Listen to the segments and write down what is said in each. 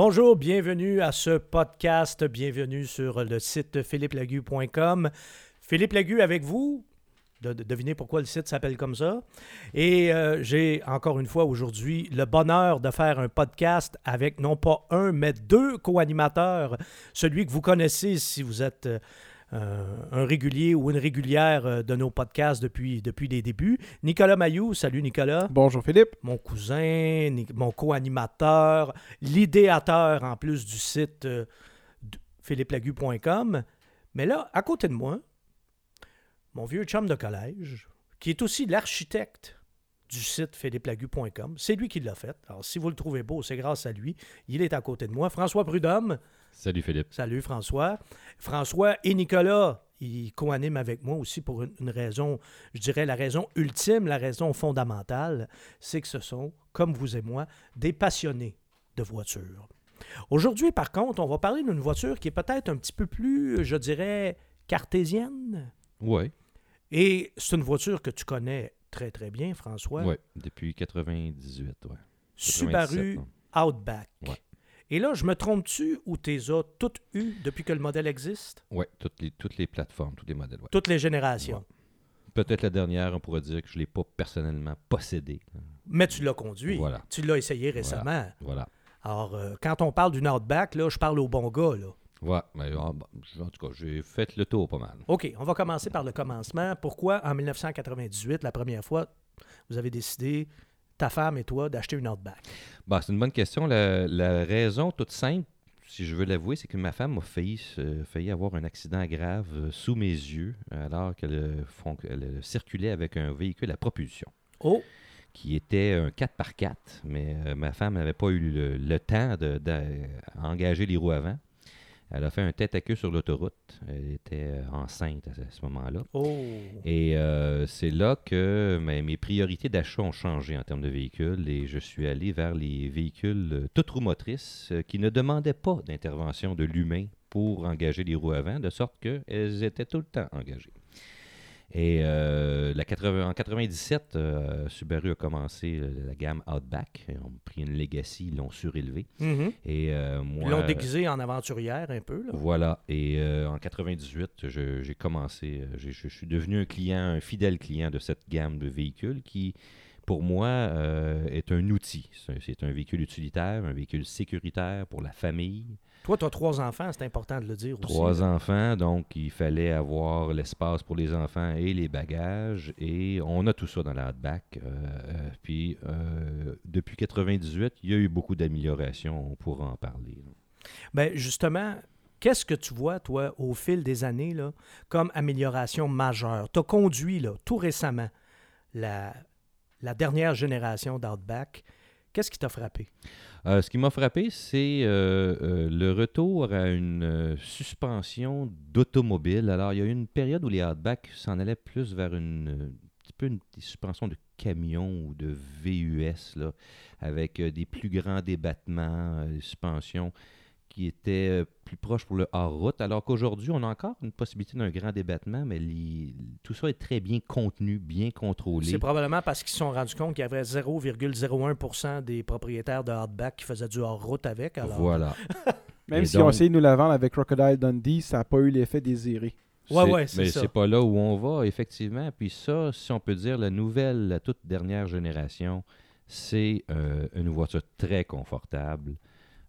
Bonjour, bienvenue à ce podcast, bienvenue sur le site philippelagu.com. Philippe Lagu avec vous. De, de- devinez pourquoi le site s'appelle comme ça. Et euh, j'ai encore une fois aujourd'hui le bonheur de faire un podcast avec non pas un, mais deux co-animateurs. Celui que vous connaissez si vous êtes euh, un régulier ou une régulière euh, de nos podcasts depuis, depuis les débuts. Nicolas Mayou, salut Nicolas Bonjour Philippe. mon cousin, mon co-animateur, l'idéateur en plus du site euh, philippelagu.com. Mais là, à côté de moi, mon vieux chum de collège, qui est aussi l'architecte du site philippelagu.com. C'est lui qui l'a fait. Alors, si vous le trouvez beau, c'est grâce à lui. Il est à côté de moi. François Prudhomme. Salut Philippe. Salut François. François et Nicolas, ils co-animent avec moi aussi pour une, une raison, je dirais la raison ultime, la raison fondamentale, c'est que ce sont, comme vous et moi, des passionnés de voitures. Aujourd'hui, par contre, on va parler d'une voiture qui est peut-être un petit peu plus, je dirais, cartésienne. Ouais, Et c'est une voiture que tu connais très très bien, François. ouais, depuis 98, ouais. Subaru 97, non. Outback. Ouais. Et là, je me trompe-tu ou t'es as toutes eues depuis que le modèle existe? Ouais, toutes les, toutes les plateformes, tous les modèles, ouais. Toutes les générations. Peut-être la dernière, on pourrait dire que je ne l'ai pas personnellement possédé. Mais tu l'as conduit. Voilà. Tu l'as essayé récemment. Voilà. Alors, euh, quand on parle d'une Outback, là, je parle au bon gars. Là. Ouais, mais ah, bon, je- en tout cas, j'ai fait le tour pas mal. OK, on va commencer par le commencement. Pourquoi, en 1998, la première fois, vous avez décidé, ta femme et toi, d'acheter une Outback? Bah, c'est une bonne question. La, la raison toute simple, si je veux l'avouer, c'est que ma femme a failli, failli avoir un accident grave euh, sous mes yeux alors qu'elle euh, euh, circulait avec un véhicule à propulsion. Oh, qui était un 4x4, mais euh, ma femme n'avait pas eu le, le temps de- d'engager les roues avant. Elle a fait un tête à queue sur l'autoroute. Elle était euh, enceinte à ce, moment-là. oh. Et euh, c'est là que mes, mes priorités d'achat ont changé en termes de véhicules et je suis allé vers les véhicules euh, toutes roues motrices qui ne demandaient pas d'intervention de l'humain pour engager les roues avant, de sorte qu'elles étaient tout le temps engagées. Et euh, la 80 en 97, euh, Subaru a commencé euh, la gamme Outback. Ils ont pris une Legacy, ils l'ont surélevé. Mhm. Et euh, Ils l'ont déguisé en aventurière un peu. Là. voilà. Et en 98, je- j'ai commencé, je suis devenu un client, un fidèle client de cette gamme de véhicules qui, pour moi, euh, est un outil. C'est un véhicule utilitaire, un véhicule sécuritaire pour la famille. Toi, tu as trois enfants, c'est important de le dire aussi. Trois enfants, donc il fallait avoir l'espace pour les enfants et les bagages. Et on a tout ça dans la. Euh, euh, puis, euh, depuis 98, il y a eu beaucoup d'améliorations. On pourra en parler. Ben, justement, qu'est-ce que tu vois, toi, au fil des années, là, comme amélioration majeure? Tu as conduit, là, tout récemment, la, la dernière génération d'Outback. Qu'est-ce qui t'a frappé? Euh, ce qui m'a frappé, c'est euh, euh, le retour à une suspension d'automobile. Alors, il y a eu une période où les Outback s'en allaient plus vers une, suspension de camion ou de VUS, avec des plus grands débattements, des suspensions qui étaient euh, plus proches pour le hors-route, alors qu'aujourd'hui, on a encore une possibilité d'un grand débattement, mais les- tout ça est très bien contenu, bien contrôlé. C'est probablement parce qu'ils se sont rendus compte qu'il y avait 0,01% des propriétaires de Outback qui faisaient du hors-route avec. Alors, Voilà. Même si on essayé de nous la vendre avec Crocodile Dundee, ça n'a pas eu l'effet désiré. Ouais, C'est- ouais, c'est mais c'est pas là où on va, effectivement. Puis ça, si on peut dire, la nouvelle, la toute dernière génération, c'est euh, une voiture très confortable,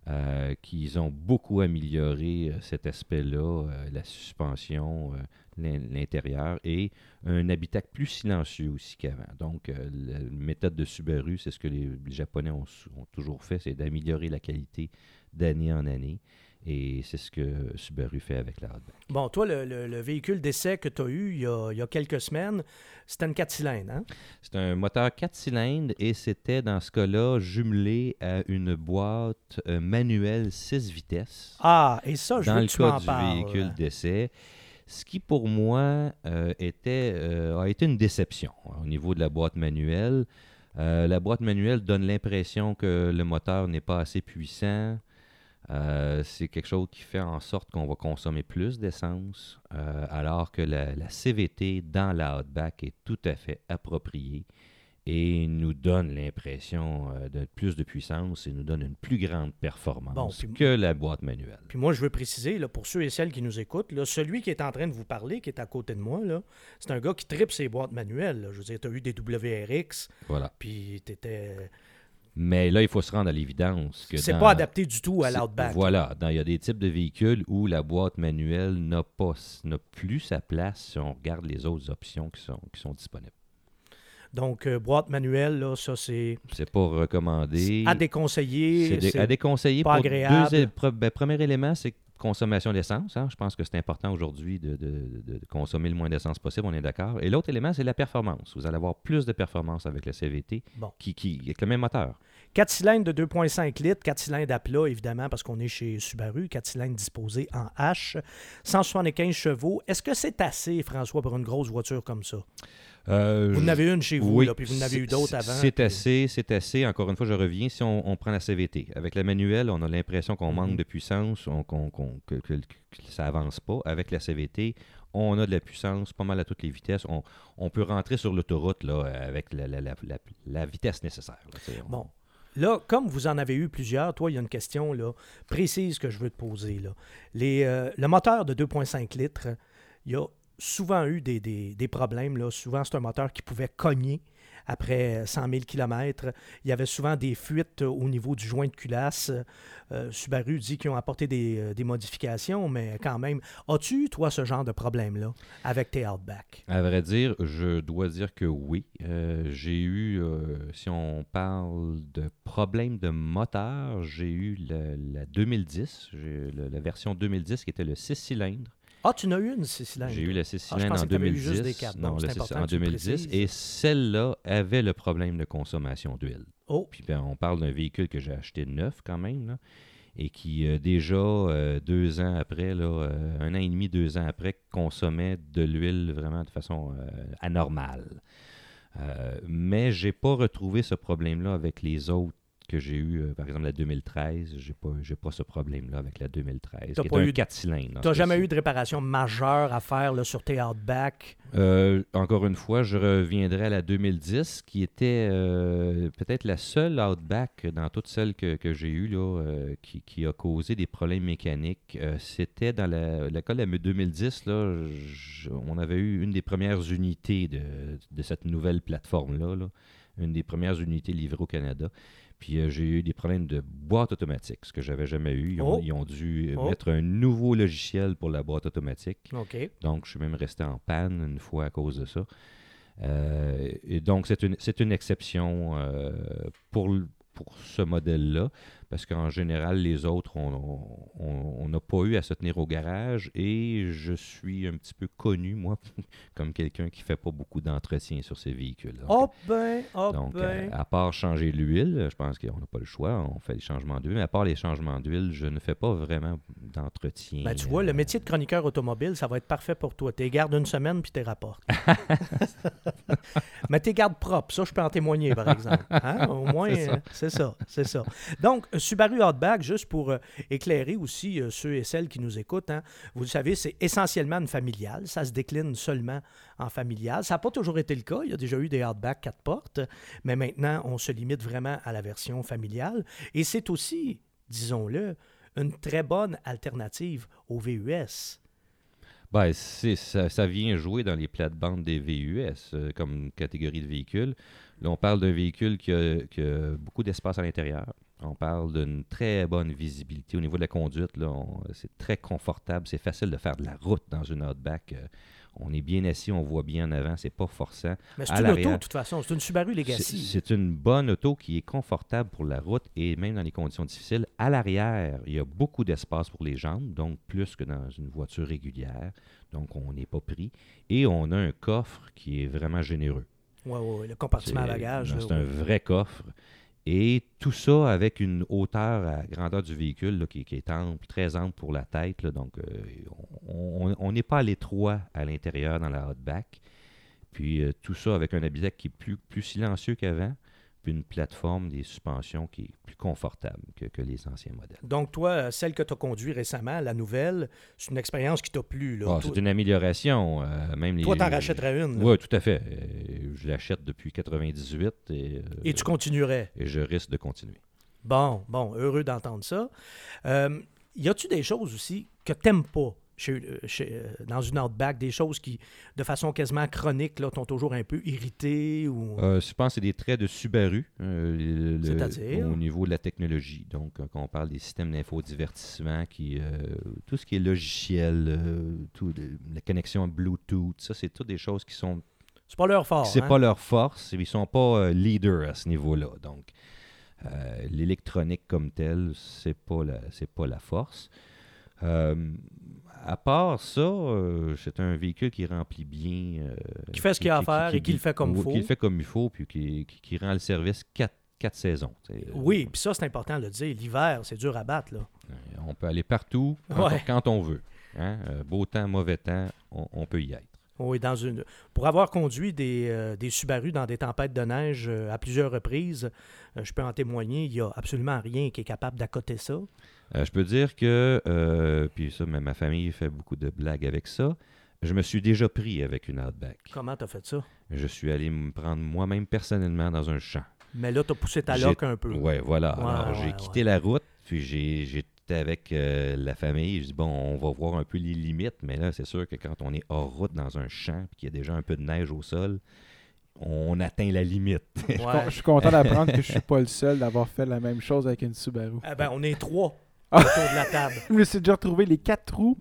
euh, qu'ils ont beaucoup amélioré euh, cet aspect-là, euh, la suspension, l'in- l'intérieur, et un habitacle plus silencieux aussi qu'avant. Donc, la méthode de Subaru, c'est ce que les, Japonais ont toujours fait, c'est d'améliorer la qualité d'année en année. Et c'est ce que Subaru fait avec la Outback. Bon, toi, le, le- le véhicule d'essai que tu as eu il y a, il y a quelques semaines, c'était une 4 cylindres, hein? C'est un moteur 4 cylindres et c'était dans ce cas-là jumelé à une boîte euh, manuelle 6 vitesses Ah, et ça, je dans veux le que tu cas du parles. véhicule d'essai. Ce qui pour moi euh, était, euh, a été une déception hein, au niveau de la boîte manuelle. Euh, la boîte manuelle donne l'impression que le moteur n'est pas assez puissant. Euh, c'est quelque chose qui fait en sorte qu'on va consommer plus d'essence, euh, alors que la, la CVT dans la Outback est tout à fait appropriée et nous donne l'impression euh, de plus de puissance et nous donne une plus grande performance Bon, puis- que la boîte manuelle. Puis moi, je veux préciser, là, pour ceux et celles qui nous écoutent, là, celui qui est en train de vous parler, qui est à côté de moi, c'est un gars qui tripe ses boîtes manuelles. là. Je veux dire, tu as eu des WRX, Voilà. puis tu étais. Mais là, il faut se rendre à l'évidence que C'est dans- pas adapté du tout à l'Outback. Voilà. Dans- Il y a des types de véhicules où la boîte manuelle n'a pas n'a plus sa place si on regarde les autres options qui sont, qui sont disponibles. Donc, euh, boîte manuelle, là, ça, c'est C'est pas recommandé. à déconseiller. C'est dé- à déconseiller. pas pour agréable. deux ben, premier élément, c'est consommation d'essence. hein. Je pense que c'est important aujourd'hui de, de- de- de consommer le moins d'essence possible, on est d'accord. Et l'autre élément, c'est la performance. Vous allez avoir plus de performance avec le CVT Bon. qui, qui, avec le même moteur. 4 cylindres de 2,5 litres, 4 cylindres à plat, évidemment, parce qu'on est chez Subaru, 4 cylindres disposés en H, 175 chevaux. Est-ce que c'est assez, François, pour une grosse voiture comme ça? Euh, Vous en avez une chez vous, oui, là, puis vous en avez eu d'autres avant. C'est puis- assez, c'est assez. Encore une fois, je reviens, si on, on prend la CVT. Avec la manuelle, on a l'impression qu'on manque Mhm. de puissance, on- que, que- que ça avance pas. Avec la CVT, on a de la puissance, pas mal à toutes les vitesses. On, on peut rentrer sur l'autoroute là, avec la, la- la- la- vitesse nécessaire. là, Bon. Là, comme vous en avez eu plusieurs, toi, il y a une question là, précise que je veux te poser. Là. Les, euh, le moteur de 2,5 litres, il y a souvent eu des, problèmes. Là. Souvent, c'est un moteur qui pouvait cogner après 100 000 km. Il y avait souvent des fuites au niveau du joint de culasse. Euh, Subaru dit qu'ils ont apporté des, euh, des modifications, mais quand même, as-tu, toi, ce genre de problème-là avec tes Outback? À vrai dire, je dois dire que oui. Euh, j'ai eu, si on parle de problème de moteur, j'ai eu la, la 2010, j'ai le- la version 2010 qui était le 6 cylindres. Ah, tu n'as eu une 6 cylindres? J'ai eu le 6 Ah, en que t'avais eu 2010. juste des quatre. Non, Bon, le c'est 6 important en que tu le 2010. précises. Et celle-là avait le problème de consommation d'huile. Oh, Puis ben, on parle d'un véhicule que j'ai acheté neuf quand même, là, et qui euh, déjà euh, deux ans après, là, euh, un an et demi, deux ans après, consommait de l'huile vraiment de façon anormale. Mais j'ai pas retrouvé ce problème-là avec les autres que j'ai eu, euh, par exemple la 2013. J'ai pas, j'ai pas ce problème-là avec la 2013. T'as pas eu- 4 cylindres. en Tu n'as ce jamais eu de réparation majeure à faire là, sur tes Outback? Euh, encore une fois, je reviendrai à la 2010, qui était euh, peut-être la seule Outback dans toutes celles que, que j'ai eues là, qui, qui a causé des problèmes mécaniques. C'était dans la, la 2010, là, je- on avait eu une des premières unités de, de cette nouvelle plateforme-là, là, une des premières unités livrées au Canada. Puis euh, j'ai eu des problèmes de boîte automatique, ce que j'avais jamais eu. Ils ont, Oh. ils ont dû euh, Oh. mettre un nouveau logiciel pour la boîte automatique. Donc, je suis même resté en panne une fois à cause de ça. Euh, et donc, c'est une, une exception euh, pour, pour ce modèle-là, parce qu'en général, les autres, on n'a pas eu à se tenir au garage et je suis un petit peu connu, moi, comme quelqu'un qui fait pas beaucoup d'entretien sur ces véhicules. Donc, Oh ben, oh donc, euh, ben. à part changer l'huile, je pense qu'on n'a pas le choix, on fait des changements d'huile, mais à part les changements d'huile, je ne fais pas vraiment d'entretien. Ben, tu vois, le euh, métier de chroniqueur automobile, ça va être parfait pour toi. Tu gardes une semaine puis tu rapportes. Mais tu gardes propre. Ça, je peux en témoigner, par exemple. Hein? Au moins, C'est ça. euh, c'est ça. C'est ça. Donc, euh, Subaru Outback, juste pour euh, éclairer aussi euh, ceux et celles qui nous écoutent, hein, vous le savez, c'est essentiellement une familiale. Ça se décline seulement en familiale. Ça n'a pas toujours été le cas. Il y a déjà eu des Outback 4 portes, mais maintenant, on se limite vraiment à la version familiale. Et c'est aussi, disons-le, une très bonne alternative au VUS. Ben, ça, vient jouer dans les plates-bandes des VUS euh, comme catégorie de véhicule. Là, on parle d'un véhicule qui a beaucoup d'espace à l'intérieur. On parle d'une très bonne visibilité. Au niveau de la conduite, on- c'est très confortable. C'est facile de faire de la route dans une Outback. Euh, on est bien assis, on voit bien en avant. C'est pas forçant. Mais c'est une auto, de toute façon. C'est une Subaru Legacy. c'est une bonne auto qui est confortable pour la route et même dans les conditions difficiles. À l'arrière, il y a beaucoup d'espace pour les jambes, donc plus que dans une voiture régulière. Donc, on n'est pas pris. Et on a un coffre qui est vraiment généreux. Ouais, ouais, le compartiment à bagages. C'est un ouais. vrai coffre. Et tout ça avec une hauteur à grandeur du véhicule qui, est ample, très ample pour la tête. donc, euh, on- n'est pas à l'étroit à l'intérieur dans la Outback. Puis euh, tout ça avec un habitacle qui est plus, plus silencieux qu'avant, une plateforme des suspensions qui est plus confortable que, que les anciens modèles. Donc, toi, euh, celle que tu as conduite récemment, la nouvelle, c'est une expérience qui t'a plu. Là. Ah, toi, c'est une amélioration. euh, même les, toi, t'en rachèterais une. Oui, tout à fait. Euh, je l'achète depuis 98 et, euh, Et tu continuerais. et je risque de continuer. Bon, bon, heureux d'entendre ça. Y a-tu des choses aussi que t'aimes pas chez, euh, chez, euh, dans une Outback, des choses qui, de façon quasiment chronique, là, t'ont toujours un peu irrité ou... Euh, je pense que c'est des traits de Subaru euh, le- le- C'est-à-dire? au niveau de la technologie. Donc, quand on parle des systèmes d'infodivertissement, qui, tout ce qui est logiciel, tout, la connexion Bluetooth, ça, c'est toutes des choses qui sont C'est pas leur fort. c'est hein? pas leur force, ils sont pas euh, leaders à ce niveau-là. Donc, euh, l'électronique comme telle, c'est pas la, c'est pas la force. Euh, à part ça, euh, c'est un véhicule qui remplit bien. euh, Qui fait ce qu'il y a à faire et qui le fait comme il faut. Qui le fait comme il faut, puis qui, rend le service quatre, quatre saisons. Oui, puis ça, c'est important de le dire. L'hiver, c'est dur à battre, là. Euh, On peut aller partout, quand, Ouais. quand on veut. hein. Beau temps, mauvais temps, on, on peut y être. Oui, dans une. Pour avoir conduit des, euh, des Subaru dans des tempêtes de neige à plusieurs reprises, je peux en témoigner, il n'y a absolument rien qui est capable d'accoter ça. Euh, je peux dire que, euh, puis ça, ma ma famille fait beaucoup de blagues avec ça. Je me suis déjà pris avec une Outback. Comment t'as fait ça? Je suis allé me prendre moi-même personnellement dans un champ. Mais là, t'as poussé ta loque un peu. Ouais, voilà. Ouais, Alors, ouais, j'ai ouais. quitté la route, puis j'ai- j'étais avec euh, la famille. Je dis, bon, on va voir un peu les limites, mais là, c'est sûr que quand on est hors route dans un champ, puis qu'il y a déjà un peu de neige au sol, on atteint la limite. Ouais. Je suis content d'apprendre que je suis pas le seul d'avoir fait la même chose avec une Subaru. Eh ben, on est trois Ah. Autour de la table. Je me suis déjà retrouvé les quatre roues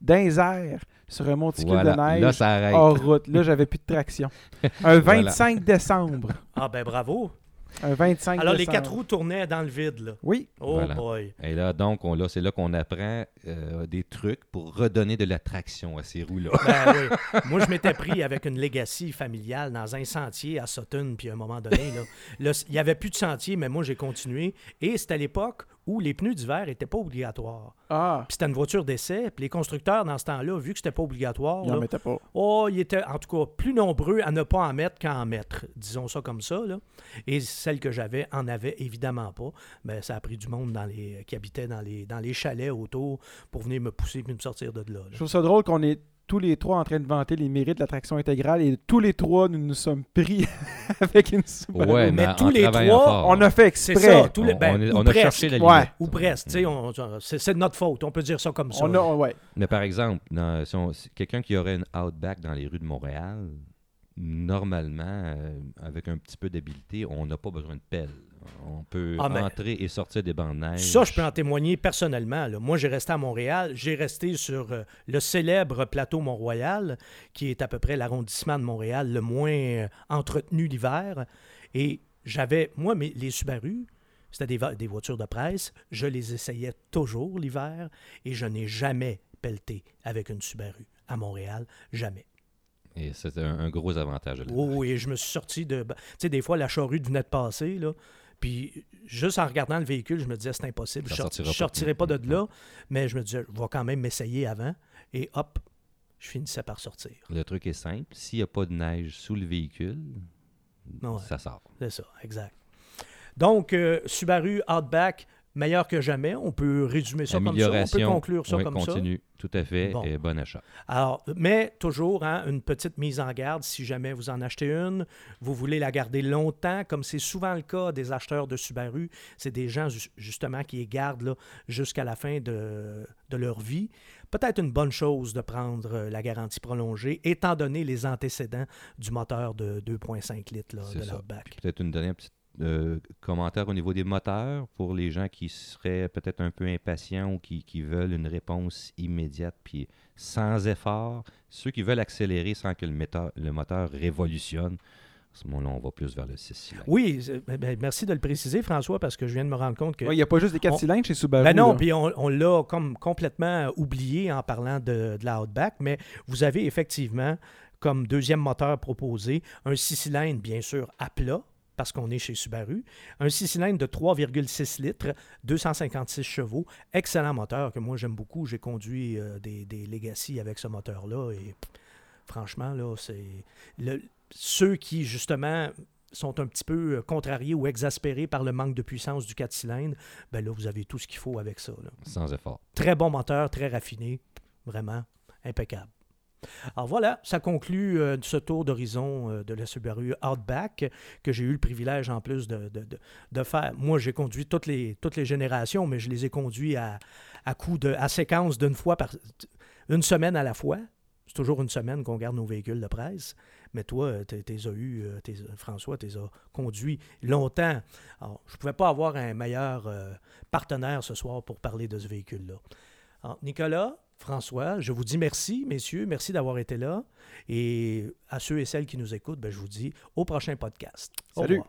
dans les airs sur un monticule voilà. de neige Là, ça arrête. hors route. Là, j'avais plus de traction. Un 25 décembre. Ah ben bravo. Un 25 Alors, les décembre. quatre roues tournaient dans le vide, là. Oui. Oh Voilà. boy. Et là, donc, on, là, c'est là qu'on apprend euh, des trucs pour redonner de la traction à ces roues-là. Ben oui. Moi, je m'étais pris avec une legacy familiale dans un sentier à Sutton, puis à un moment donné, là, là, il n'y avait plus de sentier, mais moi, j'ai continué. Et c'était à l'époque où les pneus d'hiver n'étaient pas obligatoires. Ah, Puis c'était une voiture d'essai, puis les constructeurs, dans ce temps-là, vu que c'était pas obligatoire, il en là, mettait pas. oh, ils étaient en tout cas plus nombreux à ne pas en mettre qu'à en mettre. Disons ça comme ça. Là. Et celle que j'avais en avait évidemment pas. Mais ça a pris du monde dans les, qui habitait dans les, dans les chalets autour pour venir me pousser puis me sortir de là. là. Je trouve ça drôle qu'on est tous les trois en train de vanter les mérites de la traction intégrale et tous les trois, nous nous sommes pris avec une Subaru. Ouais, mais mais, tous en les trois, fort. On a fait C'est exprès. ça, tous les, On- ben, on, est- ou on a presque. cherché la Ouais. limite. Ou presque, tu sais, on- c'est c'est de notre faute, on peut dire ça comme ça. On a, ouais. Mais par exemple, dans- si on- si quelqu'un qui aurait une Outback dans les rues de Montréal, normalement, euh, avec un petit peu d'habileté, on n'a pas besoin de pelle. On peut Ah, mais- entrer et sortir des bancs de neige. Ça, je peux en témoigner personnellement. là. Moi, j'ai resté à Montréal. J'ai resté sur euh, le célèbre plateau Mont-Royal, qui est à peu près l'arrondissement de Montréal le moins euh, entretenu l'hiver. Et j'avais, moi, mes, les Subaru, c'était des, des voitures de presse. Je les essayais toujours l'hiver et je n'ai jamais pelleté avec une Subaru à Montréal. Jamais. Et c'est un, un gros avantage. Oui, oui, et je me suis sorti de. ben, Tu sais, des fois, la charrue venait de passer, là. Puis, juste en regardant le véhicule, je me disais, c'est impossible. Ça Je pas. sortirai pas de là. Mais je me disais, je vais quand même m'essayer avant. Et hop, je finissais par sortir. Le truc est simple. S'il n'y a pas de neige sous le véhicule, Ouais. ça sort. C'est ça, exact. Donc, euh, Subaru Outback, meilleur que jamais. On peut résumer ça comme ça. On peut conclure ça oui, comme ça. continue. Tout à fait. Bon. Et bon achat. Alors, mais toujours, hein, une petite mise en garde, si jamais vous en achetez une, vous voulez la garder longtemps, comme c'est souvent le cas des acheteurs de Subaru, c'est des gens ju- justement qui les gardent jusqu'à la fin de, de leur vie. Peut-être une bonne chose de prendre euh, la garantie prolongée, étant donné les antécédents du moteur de 2,5 litres là, de l'Outback. Peut-être une dernière petite euh, commentaire au niveau des moteurs pour les gens qui seraient peut-être un peu impatients ou qui, qui veulent une réponse immédiate puis sans effort. Ceux qui veulent accélérer sans que le, moteur- le moteur révolutionne, à ce moment-là, on va plus vers le 6 cylindres. Oui, ben, ben, merci de le préciser, François, parce que je viens de me rendre compte que Ouais, Il n'y a pas juste des 4 On- cylindres chez Subaru. Ben non, puis on, on l'a comme complètement oublié en parlant de, de la Outback, mais vous avez effectivement comme deuxième moteur proposé un 6 cylindres, bien sûr, à plat, parce qu'on est chez Subaru, un 6 cylindres de 3,6 litres, 256 chevaux, excellent moteur que moi j'aime beaucoup. J'ai conduit euh, des, des Legacy avec ce moteur-là et pff, franchement, là, c'est le- ceux qui, justement, sont un petit peu euh, contrariés ou exaspérés par le manque de puissance du 4 cylindres, ben là, vous avez tout ce qu'il faut avec ça. là. Sans effort. Très bon moteur, très raffiné, vraiment impeccable. Alors voilà, ça conclut euh, ce tour d'horizon euh, de la Subaru Outback que j'ai eu le privilège en plus de, de- de- faire. Moi, j'ai conduit toutes les, toutes les générations, mais je les ai conduits à, à coup de à séquence d'une fois par une semaine à la fois. C'est toujours une semaine qu'on garde nos véhicules de presse. Mais toi, euh, t'es t'es as eu, François, tu les as conduits longtemps. Alors, je ne pouvais pas avoir un meilleur partenaire ce soir pour parler de ce véhicule-là. Nicolas, François, je vous dis merci, messieurs, merci d'avoir été là. Et à ceux et celles qui nous écoutent, ben, je vous dis au prochain podcast. Salut.